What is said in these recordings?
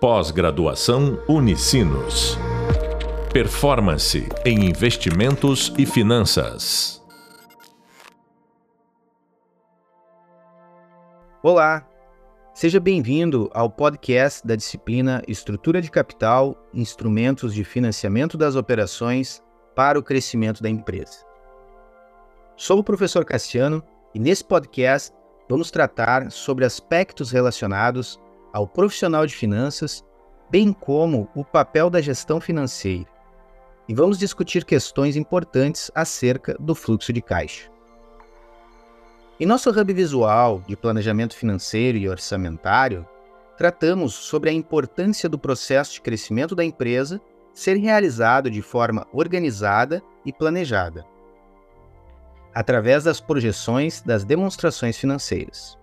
Pós-graduação Unicinos. Performance em investimentos e finanças. Olá, seja bem-vindo ao podcast da disciplina Estrutura de Capital, Instrumentos de Financiamento das Operações para o Crescimento da Empresa. Sou o professor Cassiano e nesse podcast vamos tratar sobre aspectos relacionados ao profissional de finanças, bem como o papel da gestão financeira. E vamos discutir questões importantes acerca do fluxo de caixa. Em nosso hub visual de planejamento financeiro e orçamentário, tratamos sobre a importância do processo de crescimento da empresa ser realizado de forma organizada e planejada, através das projeções das demonstrações financeiras.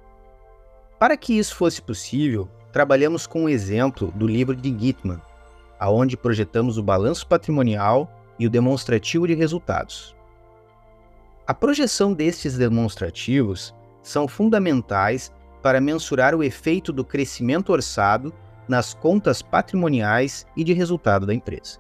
Para que isso fosse possível, trabalhamos com um exemplo do livro de Gitman, aonde projetamos o balanço patrimonial e o demonstrativo de resultados. A projeção destes demonstrativos são fundamentais para mensurar o efeito do crescimento orçado nas contas patrimoniais e de resultado da empresa.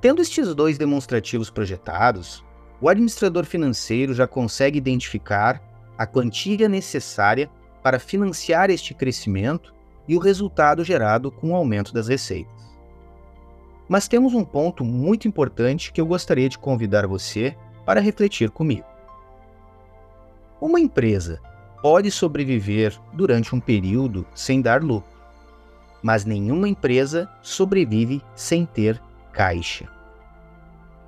Tendo estes dois demonstrativos projetados, o administrador financeiro já consegue identificar a quantia necessária para financiar este crescimento e o resultado gerado com o aumento das receitas. Mas temos um ponto muito importante que eu gostaria de convidar você para refletir comigo. Uma empresa pode sobreviver durante um período sem dar lucro, mas nenhuma empresa sobrevive sem ter caixa.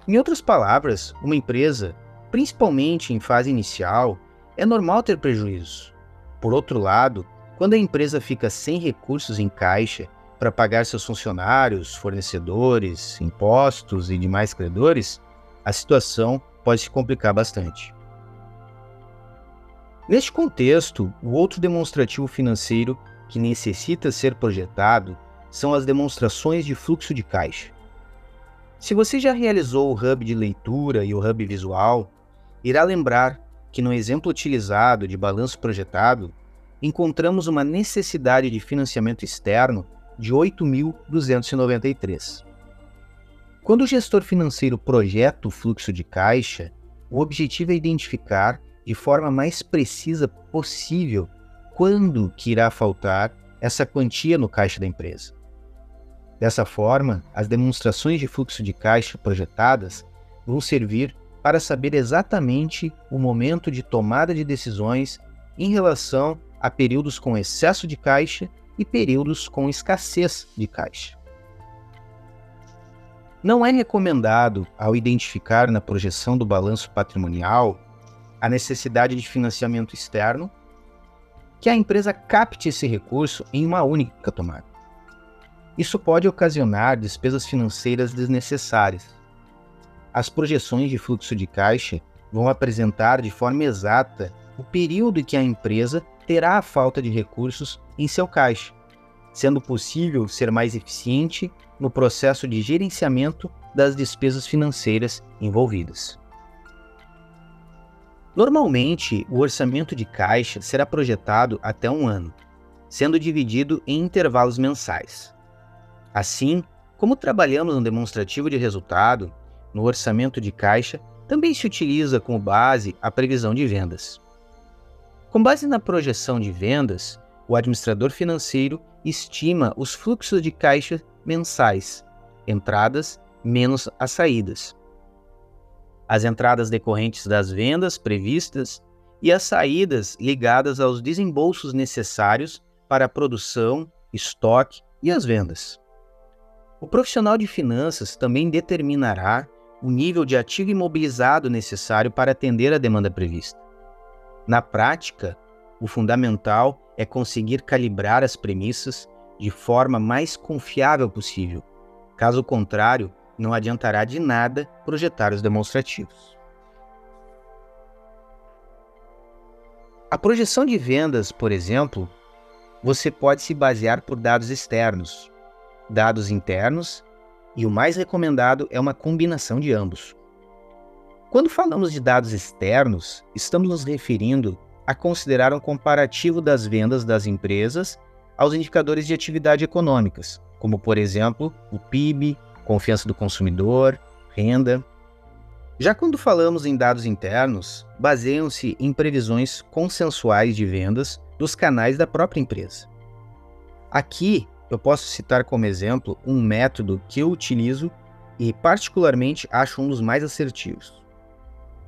Em outras palavras, uma empresa, principalmente em fase inicial, é normal ter prejuízos, por outro lado, quando a empresa fica sem recursos em caixa para pagar seus funcionários, fornecedores, impostos e demais credores, a situação pode se complicar bastante. Neste contexto, o outro demonstrativo financeiro que necessita ser projetado são as demonstrações de fluxo de caixa. Se você já realizou o hub de leitura e o hub visual, irá lembrar que no exemplo utilizado de balanço projetado, encontramos uma necessidade de financiamento externo de 8.293. Quando o gestor financeiro projeta o fluxo de caixa, o objetivo é identificar de forma mais precisa possível quando que irá faltar essa quantia no caixa da empresa. Dessa forma, as demonstrações de fluxo de caixa projetadas vão servir para saber exatamente o momento de tomada de decisões em relação a períodos com excesso de caixa e períodos com escassez de caixa. Não é recomendado, ao identificar na projeção do balanço patrimonial a necessidade de financiamento externo, que a empresa capte esse recurso em uma única tomada. Isso pode ocasionar despesas financeiras desnecessárias, as projeções de fluxo de caixa vão apresentar de forma exata o período em que a empresa terá a falta de recursos em seu caixa, sendo possível ser mais eficiente no processo de gerenciamento das despesas financeiras envolvidas. Normalmente, o orçamento de caixa será projetado até um ano, sendo dividido em intervalos mensais. Assim, como trabalhamos no demonstrativo de resultado, no orçamento de caixa, também se utiliza como base a previsão de vendas. Com base na projeção de vendas, o administrador financeiro estima os fluxos de caixa mensais, entradas menos as saídas. As entradas decorrentes das vendas previstas e as saídas ligadas aos desembolsos necessários para a produção, estoque e as vendas. O profissional de finanças também determinará o nível de ativo imobilizado necessário para atender a demanda prevista. Na prática, o fundamental é conseguir calibrar as premissas de forma mais confiável possível. Caso contrário, não adiantará de nada projetar os demonstrativos. A projeção de vendas, por exemplo, você pode se basear por dados externos, dados internos e o mais recomendado é uma combinação de ambos. Quando falamos de dados externos, estamos nos referindo a considerar um comparativo das vendas das empresas aos indicadores de atividade econômicas, como por exemplo o PIB, confiança do consumidor, renda. Já quando falamos em dados internos, baseiam-se em previsões consensuais de vendas dos canais da própria empresa. Aqui eu posso citar como exemplo um método que eu utilizo e, particularmente, acho um dos mais assertivos.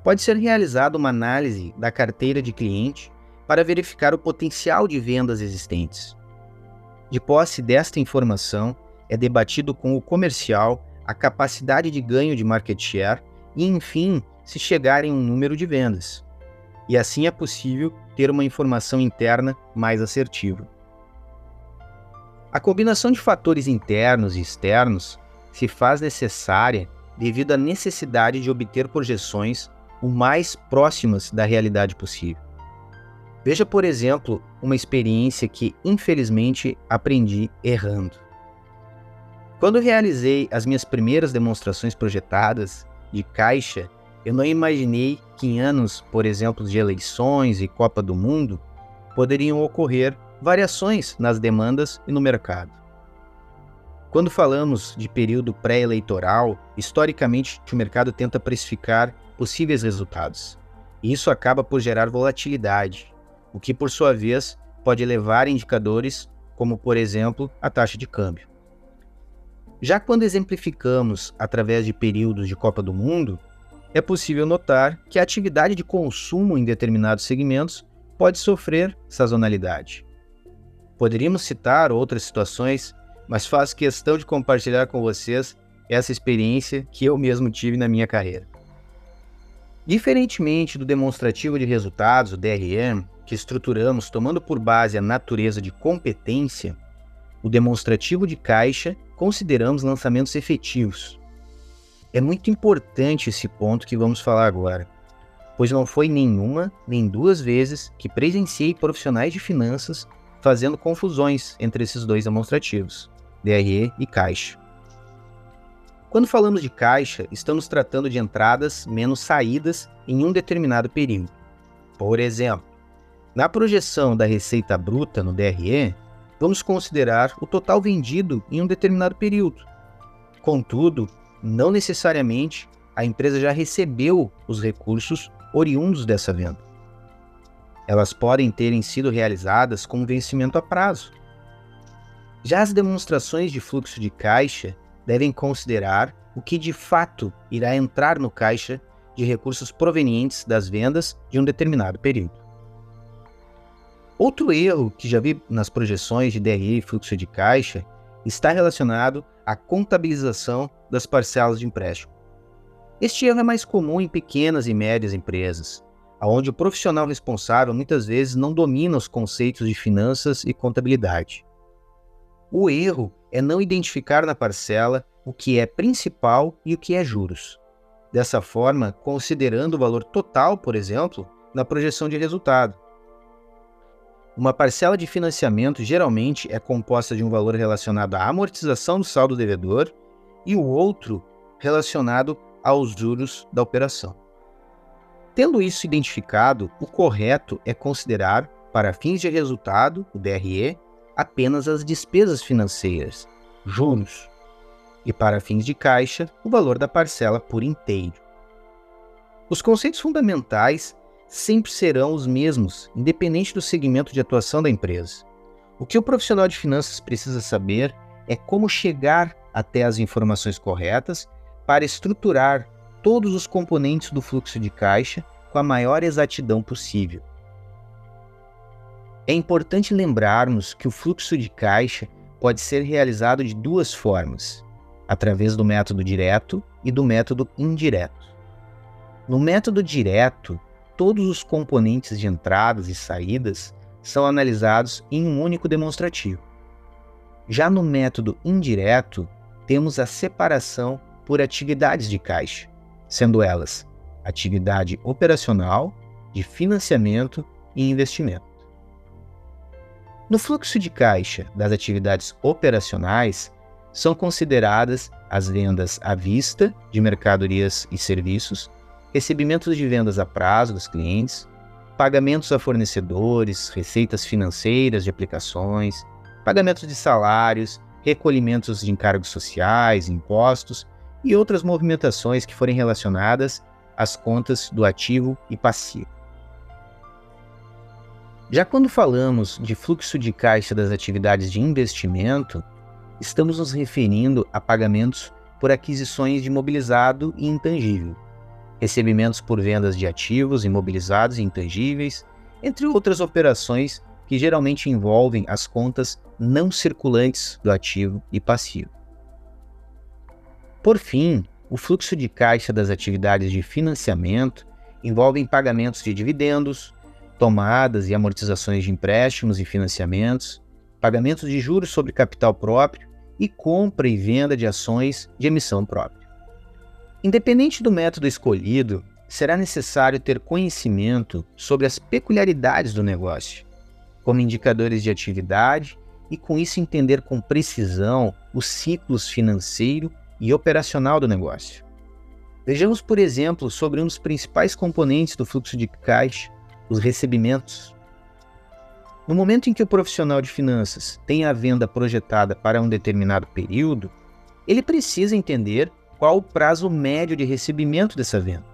Pode ser realizada uma análise da carteira de cliente para verificar o potencial de vendas existentes. De posse desta informação, é debatido com o comercial a capacidade de ganho de market share e, enfim, se chegar em um número de vendas. E assim é possível ter uma informação interna mais assertiva. A combinação de fatores internos e externos se faz necessária devido à necessidade de obter projeções o mais próximas da realidade possível. Veja, por exemplo, uma experiência que infelizmente aprendi errando. Quando realizei as minhas primeiras demonstrações projetadas de caixa, eu não imaginei que em anos, por exemplo, de eleições e Copa do Mundo, poderiam ocorrer variações nas demandas e no mercado. Quando falamos de período pré-eleitoral, historicamente o mercado tenta precificar possíveis resultados. E isso acaba por gerar volatilidade, o que por sua vez pode levar a indicadores como, por exemplo, a taxa de câmbio. Já quando exemplificamos através de períodos de Copa do Mundo, é possível notar que a atividade de consumo em determinados segmentos pode sofrer sazonalidade. Poderíamos citar outras situações, mas faço questão de compartilhar com vocês essa experiência que eu mesmo tive na minha carreira. Diferentemente do demonstrativo de resultados, o DRM, que estruturamos tomando por base a natureza de competência, o demonstrativo de caixa consideramos lançamentos efetivos. É muito importante esse ponto que vamos falar agora, pois não foi nenhuma nem duas vezes que presenciei profissionais de finanças fazendo confusões entre esses dois demonstrativos, DRE e caixa. Quando falamos de caixa, estamos tratando de entradas menos saídas em um determinado período. Por exemplo, na projeção da receita bruta no DRE, vamos considerar o total vendido em um determinado período. Contudo, não necessariamente a empresa já recebeu os recursos oriundos dessa venda. Elas podem terem sido realizadas com vencimento a prazo. Já as demonstrações de fluxo de caixa devem considerar o que de fato irá entrar no caixa de recursos provenientes das vendas de um determinado período. Outro erro que já vi nas projeções de DRE e fluxo de caixa está relacionado à contabilização das parcelas de empréstimo. Este erro é mais comum em pequenas e médias empresas, onde o profissional responsável muitas vezes não domina os conceitos de finanças e contabilidade. O erro é não identificar na parcela o que é principal e o que é juros. Dessa forma, considerando o valor total, por exemplo, na projeção de resultado, uma parcela de financiamento geralmente é composta de um valor relacionado à amortização do saldo devedor e o outro relacionado aos juros da operação. Tendo isso identificado, o correto é considerar, para fins de resultado, o DRE, apenas as despesas financeiras, juros, e para fins de caixa, o valor da parcela por inteiro. Os conceitos fundamentais sempre serão os mesmos, independente do segmento de atuação da empresa. O que o profissional de finanças precisa saber é como chegar até as informações corretas para estruturar todos os componentes do fluxo de caixa com a maior exatidão possível. É importante lembrarmos que o fluxo de caixa pode ser realizado de duas formas: através do método direto e do método indireto. No método direto, todos os componentes de entradas e saídas são analisados em um único demonstrativo. Já no método indireto, temos a separação por atividades de caixa, sendo elas atividade operacional, de financiamento e investimento. No fluxo de caixa das atividades operacionais, são consideradas as vendas à vista de mercadorias e serviços, recebimentos de vendas a prazo dos clientes, pagamentos a fornecedores, receitas financeiras de aplicações, pagamentos de salários, recolhimentos de encargos sociais, impostos e outras movimentações que forem relacionadas às contas do ativo e passivo. Já quando falamos de fluxo de caixa das atividades de investimento, estamos nos referindo a pagamentos por aquisições de imobilizado e intangível, recebimentos por vendas de ativos imobilizados e intangíveis, entre outras operações que geralmente envolvem as contas não circulantes do ativo e passivo. Por fim, o fluxo de caixa das atividades de financiamento envolve pagamentos de dividendos, tomadas e amortizações de empréstimos e financiamentos, pagamentos de juros sobre capital próprio e compra e venda de ações de emissão própria. Independente do método escolhido, será necessário ter conhecimento sobre as peculiaridades do negócio, como indicadores de atividade e com isso entender com precisão os ciclos financeiro e operacional do negócio. Vejamos, por exemplo, sobre um dos principais componentes do fluxo de caixa, os recebimentos. No momento em que o profissional de finanças tem a venda projetada para um determinado período, ele precisa entender qual o prazo médio de recebimento dessa venda.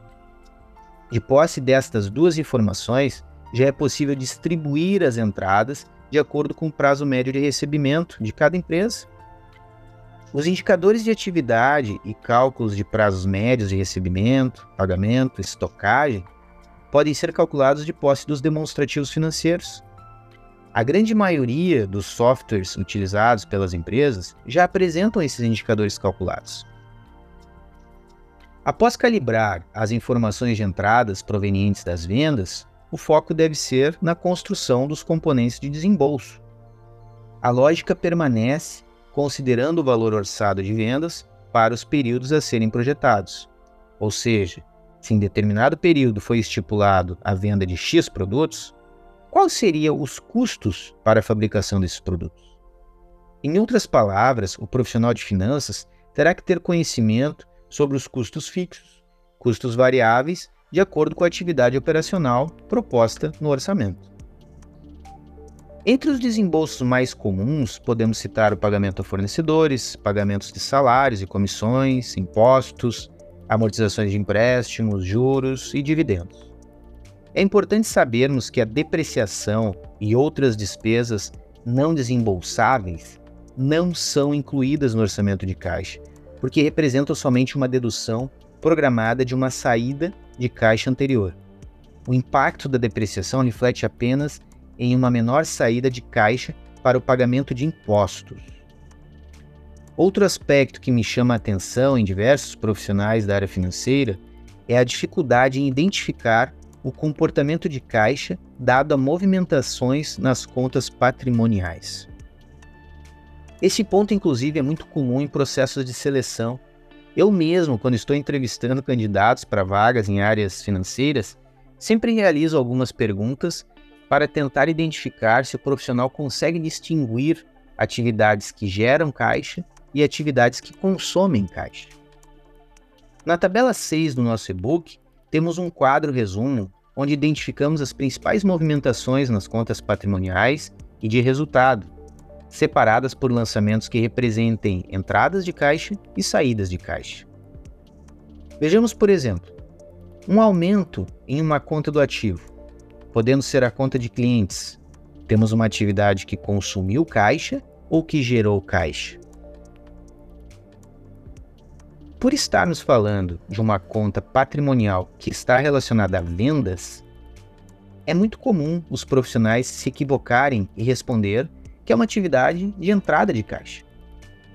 De posse destas duas informações, já é possível distribuir as entradas de acordo com o prazo médio de recebimento de cada empresa. Os indicadores de atividade e cálculos de prazos médios de recebimento, pagamento, estocagem podem ser calculados de posse dos demonstrativos financeiros. A grande maioria dos softwares utilizados pelas empresas já apresentam esses indicadores calculados. Após calibrar as informações de entradas provenientes das vendas, o foco deve ser na construção dos componentes de desembolso. A lógica permanece considerando o valor orçado de vendas para os períodos a serem projetados. Ou seja, se em determinado período foi estipulado a venda de X produtos, quais seriam os custos para a fabricação desses produtos? Em outras palavras, o profissional de finanças terá que ter conhecimento sobre os custos fixos, custos variáveis, de acordo com a atividade operacional proposta no orçamento. Entre os desembolsos mais comuns, podemos citar o pagamento a fornecedores, pagamentos de salários e comissões, impostos, amortizações de empréstimos, juros e dividendos. É importante sabermos que a depreciação e outras despesas não desembolsáveis não são incluídas no orçamento de caixa, porque representam somente uma dedução programada de uma saída de caixa anterior. O impacto da depreciação reflete apenas em uma menor saída de caixa para o pagamento de impostos. Outro aspecto que me chama a atenção em diversos profissionais da área financeira é a dificuldade em identificar o comportamento de caixa dado a movimentações nas contas patrimoniais. Esse ponto, inclusive, é muito comum em processos de seleção. Eu mesmo, quando estou entrevistando candidatos para vagas em áreas financeiras, sempre realizo algumas perguntas para tentar identificar se o profissional consegue distinguir atividades que geram caixa e atividades que consomem caixa. Na tabela 6 do nosso e-book, temos um quadro resumo onde identificamos as principais movimentações nas contas patrimoniais e de resultado, separadas por lançamentos que representem entradas de caixa e saídas de caixa. Vejamos, por exemplo, um aumento em uma conta do ativo podendo ser a conta de clientes. Temos uma atividade que consumiu caixa ou que gerou caixa. Por estarmos falando de uma conta patrimonial que está relacionada a vendas, é muito comum os profissionais se equivocarem e responder que é uma atividade de entrada de caixa,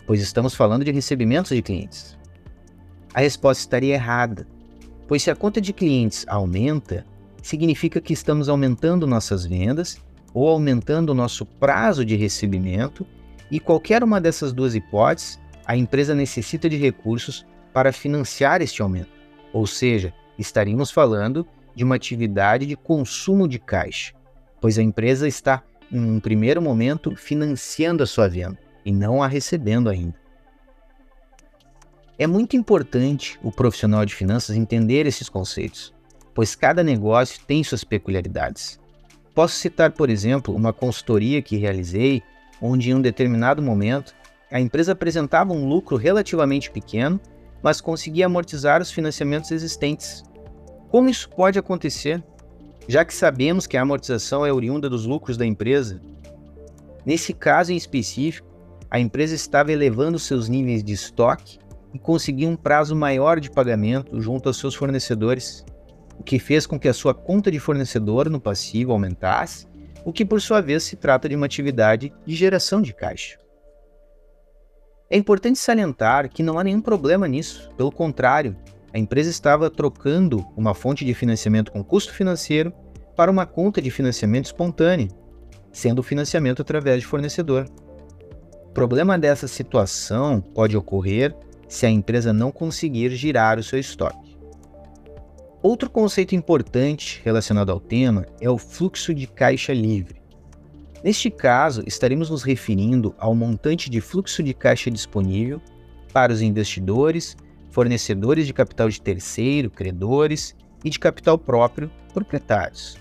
pois estamos falando de recebimentos de clientes. A resposta estaria errada, pois se a conta de clientes aumenta, significa que estamos aumentando nossas vendas ou aumentando o nosso prazo de recebimento, e qualquer uma dessas duas hipóteses, a empresa necessita de recursos para financiar este aumento. Ou seja, estaríamos falando de uma atividade de consumo de caixa, pois a empresa está, em um primeiro momento, financiando a sua venda e não a recebendo ainda. É muito importante o profissional de finanças entender esses conceitos, pois cada negócio tem suas peculiaridades. Posso citar, por exemplo, uma consultoria que realizei onde em um determinado momento a empresa apresentava um lucro relativamente pequeno, mas conseguia amortizar os financiamentos existentes. Como isso pode acontecer? Já que sabemos que a amortização é oriunda dos lucros da empresa. Nesse caso em específico, a empresa estava elevando seus níveis de estoque e conseguia um prazo maior de pagamento junto aos seus fornecedores, o que fez com que a sua conta de fornecedor no passivo aumentasse, o que por sua vez se trata de uma atividade de geração de caixa. É importante salientar que não há nenhum problema nisso, pelo contrário, a empresa estava trocando uma fonte de financiamento com custo financeiro para uma conta de financiamento espontâneo, sendo o financiamento através de fornecedor. O problema dessa situação pode ocorrer se a empresa não conseguir girar o seu estoque. Outro conceito importante relacionado ao tema é o fluxo de caixa livre. Neste caso, estaremos nos referindo ao montante de fluxo de caixa disponível para os investidores, fornecedores de capital de terceiro, credores e de capital próprio, proprietários.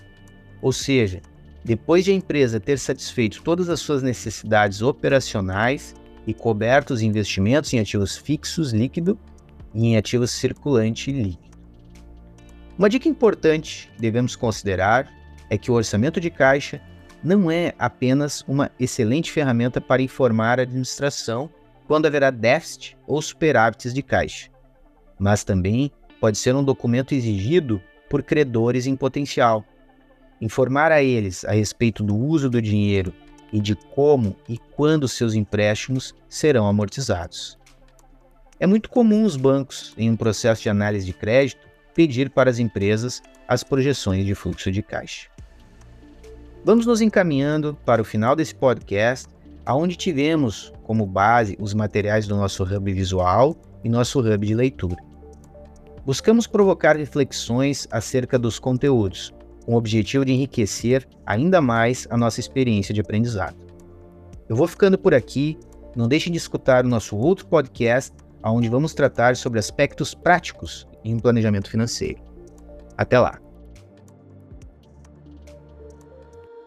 Ou seja, depois de a empresa ter satisfeito todas as suas necessidades operacionais e coberto os investimentos em ativos fixos líquido e em ativos circulante líquido. Uma dica importante que devemos considerar é que o orçamento de caixa não é apenas uma excelente ferramenta para informar a administração quando haverá déficit ou superávites de caixa, mas também pode ser um documento exigido por credores em potencial. Informar a eles a respeito do uso do dinheiro e de como e quando seus empréstimos serão amortizados. É muito comum os bancos, em um processo de análise de crédito, pedir para as empresas as projeções de fluxo de caixa. Vamos nos encaminhando para o final desse podcast, aonde tivemos como base os materiais do nosso hub visual e nosso hub de leitura. Buscamos provocar reflexões acerca dos conteúdos, com o objetivo de enriquecer ainda mais a nossa experiência de aprendizado. Eu vou ficando por aqui, não deixe de escutar o nosso outro podcast, onde vamos tratar sobre aspectos práticos em planejamento financeiro. Até lá!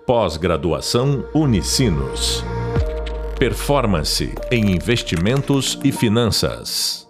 Pós-graduação Unicinos. Performance em investimentos e finanças.